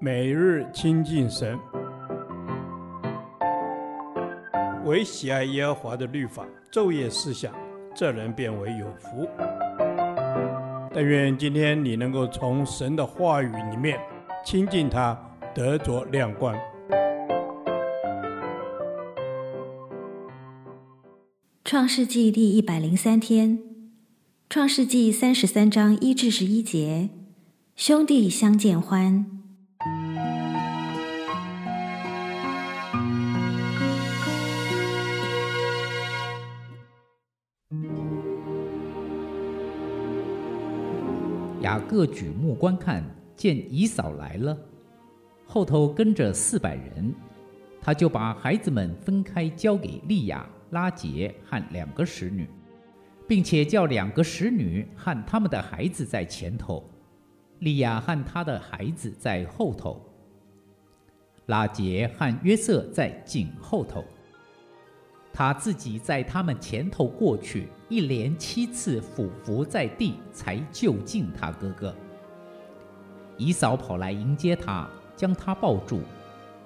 每日亲近神，唯喜爱耶和华的律法，昼夜思想，这人便为有福。但愿今天你能够从神的话语里面亲近他，得着亮光。创世纪第一百零三天，创世纪三十三章一至十一节，兄弟相见欢。雅各举目观看，见姨嫂来了，后头跟着四百人，他就把孩子们分开，交给利亚。拉杰和两个使女，并且叫两个使女和他们的孩子在前头，利亚和他的孩子在后头，拉杰和约瑟在紧后头。他自己在他们前头过去，一连七次俯伏在地，才就近他哥哥。姨嫂跑来迎接他，将他抱住，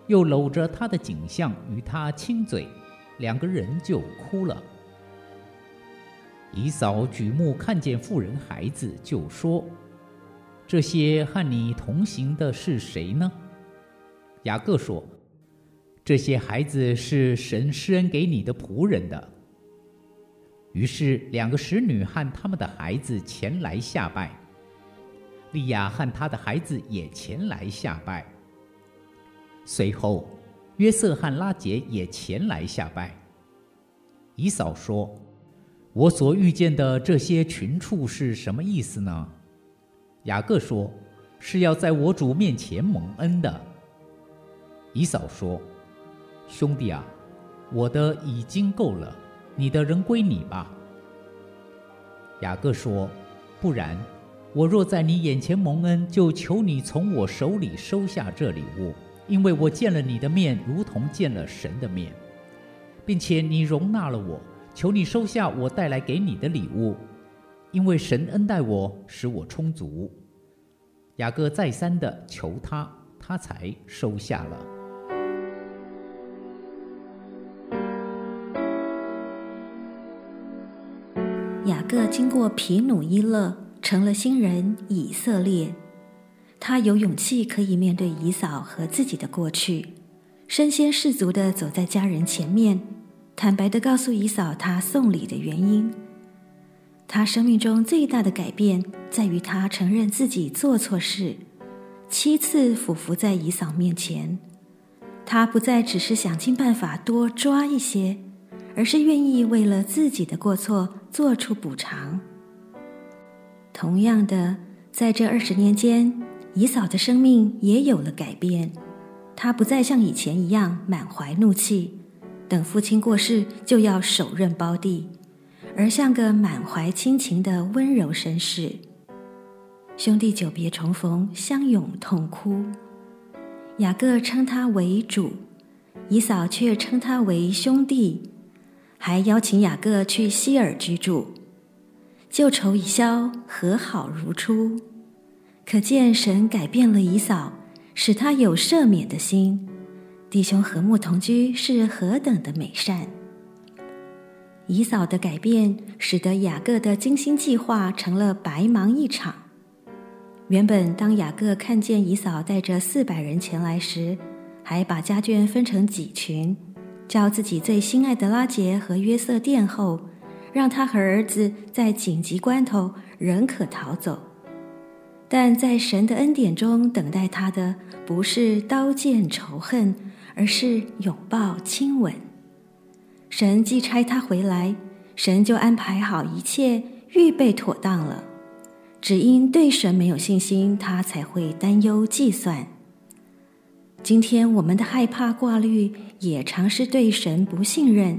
又搂着他的颈项与他亲嘴。两个人就哭了。姨嫂举目看见妇人孩子，就说：“这些和你同行的是谁呢？”雅各说：“这些孩子是神施恩给你的仆人的。”于是两个使女和他们的孩子前来下拜，利亚和他的孩子也前来下拜。随后。约瑟和拉杰也前来下拜。以嫂说：“我所遇见的这些群畜是什么意思呢？”雅各说：“是要在我主面前蒙恩的。”以嫂说：“兄弟啊，我的已经够了，你的仍归你吧。”雅各说：“不然，我若在你眼前蒙恩，就求你从我手里收下这礼物。”因为我见了你的面，如同见了神的面，并且你容纳了我，求你收下我带来给你的礼物，因为神恩待我，使我充足。雅各再三的求他，他才收下了。个经过皮努伊勒，成了新人以色列。他有勇气可以面对以嫂和自己的过去，身先士卒地走在家人前面，坦白地告诉以扫他送礼的原因。他生命中最大的改变在于他承认自己做错事，七次俯伏在以嫂面前。他不再只是想尽办法多抓一些，而是愿意为了自己的过错做出补偿。同样的，在这二十年间，姨嫂的生命也有了改变，她不再像以前一样满怀怒气，等父亲过世就要手刃胞弟，而像个满怀亲情的温柔绅士。兄弟久别重逢，相拥痛哭。雅各称他为主，姨嫂却称他为兄弟，还邀请雅各去希尔居住，旧仇已消，和好如初。可见神改变了以扫，使他有赦免的心。弟兄和睦同居是何等的美善！以扫的改变，使得雅各的精心计划成了白忙一场。原本当雅各看见以扫带着四百人前来时，还把家眷分成几群，叫自己最心爱的拉杰和约瑟殿后，让他和儿子在紧急关头仍可逃走。但在神的恩典中等待他的，不是刀剑仇恨，而是拥抱亲吻。神既差他回来，神就安排好一切，预备妥当了。只因对神没有信心，他才会担忧计算。今天我们的害怕挂虑，也常是对神不信任。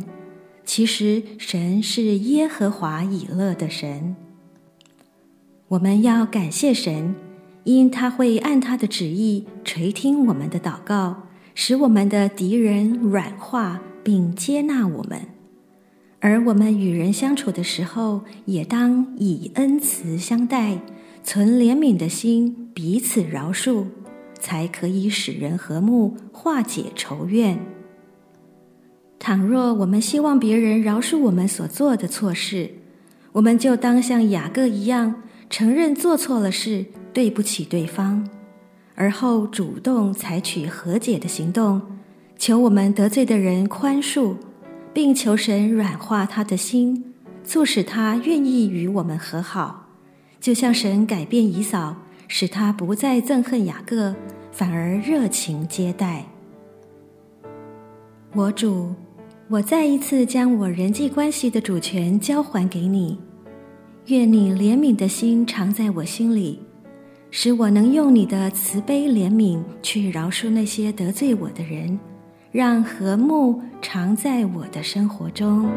其实神是耶和华以勒的神。我们要感谢神，因他会按他的旨意垂听我们的祷告，使我们的敌人软化并接纳我们。而我们与人相处的时候，也当以恩慈相待，存怜悯的心，彼此饶恕，才可以使人和睦，化解仇怨。倘若我们希望别人饶恕我们所做的错事，我们就当像雅各一样，承认做错了事，对不起对方，而后主动采取和解的行动，求我们得罪的人宽恕，并求神软化他的心，促使他愿意与我们和好，就像神改变以扫，使他不再憎恨雅各，反而热情接待。我主。我再一次将我人际关系的主权交还给你，愿你怜悯的心常在我心里，使我能用你的慈悲怜悯去饶恕那些得罪我的人，让和睦常在我的生活中。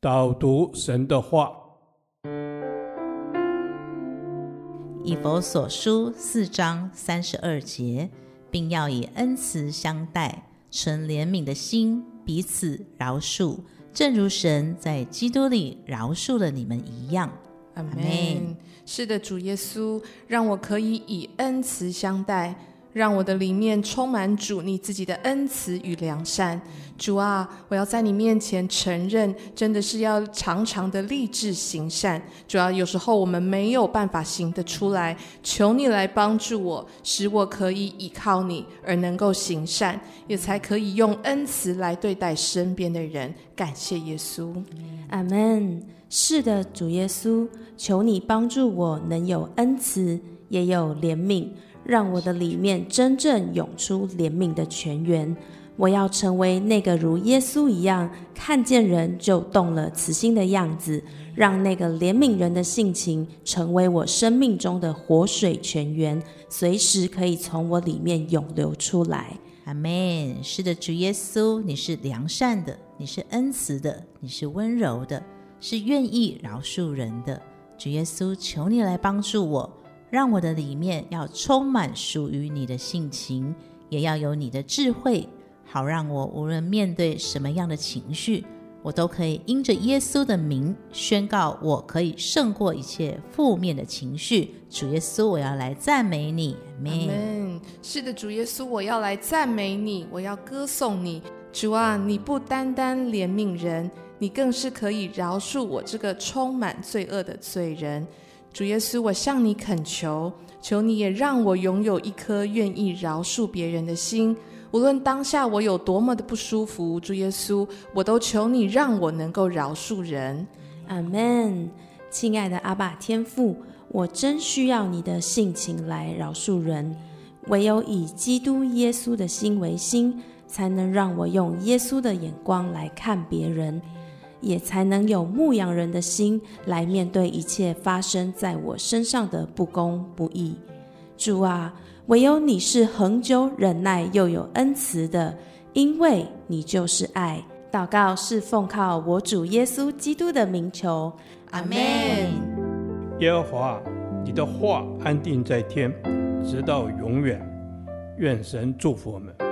导读神的话。以佛所书四章三十二节，并要以恩慈相待，存怜悯的心，彼此饶恕，正如神在基督里饶恕了你们一样。阿门。是的，主耶稣，让我可以以恩慈相待。让我的里面充满主你自己的恩慈与良善，主啊，我要在你面前承认，真的是要常常的立志行善。主要有时候我们没有办法行得出来，求你来帮助我，使我可以依靠你而能够行善，也才可以用恩慈来对待身边的人。感谢耶稣，阿门。是的，主耶稣，求你帮助我能有恩慈，也有怜悯。让我的里面真正涌出怜悯的泉源。我要成为那个如耶稣一样，看见人就动了慈心的样子，让那个怜悯人的性情成为我生命中的活水泉源，随时可以从我里面涌流出来。阿门。是的，主耶稣，你是良善的，你是恩慈的，你是温柔的，是愿意饶恕人的。主耶稣，求你来帮助我。让我的里面要充满属于你的性情，也要有你的智慧，好让我无论面对什么样的情绪，我都可以因着耶稣的名宣告，我可以胜过一切负面的情绪。主耶稣，我要来赞美你。Amen。是的，主耶稣，我要来赞美你，我要歌颂你。主啊，你不单单怜悯人，你更是可以饶恕我这个充满罪恶的罪人。主耶稣，我向你恳求，求你也让我拥有一颗愿意饶恕别人的心。无论当下我有多么的不舒服，主耶稣，我都求你让我能够饶恕人。阿门。亲爱的阿爸天父，我真需要你的性情来饶恕人。唯有以基督耶稣的心为心，才能让我用耶稣的眼光来看别人。也才能有牧羊人的心来面对一切发生在我身上的不公不义。主啊，唯有你是恒久忍耐又有恩慈的，因为你就是爱。祷告是奉靠我主耶稣基督的名求，阿门。耶和华，你的话安定在天，直到永远。愿神祝福我们。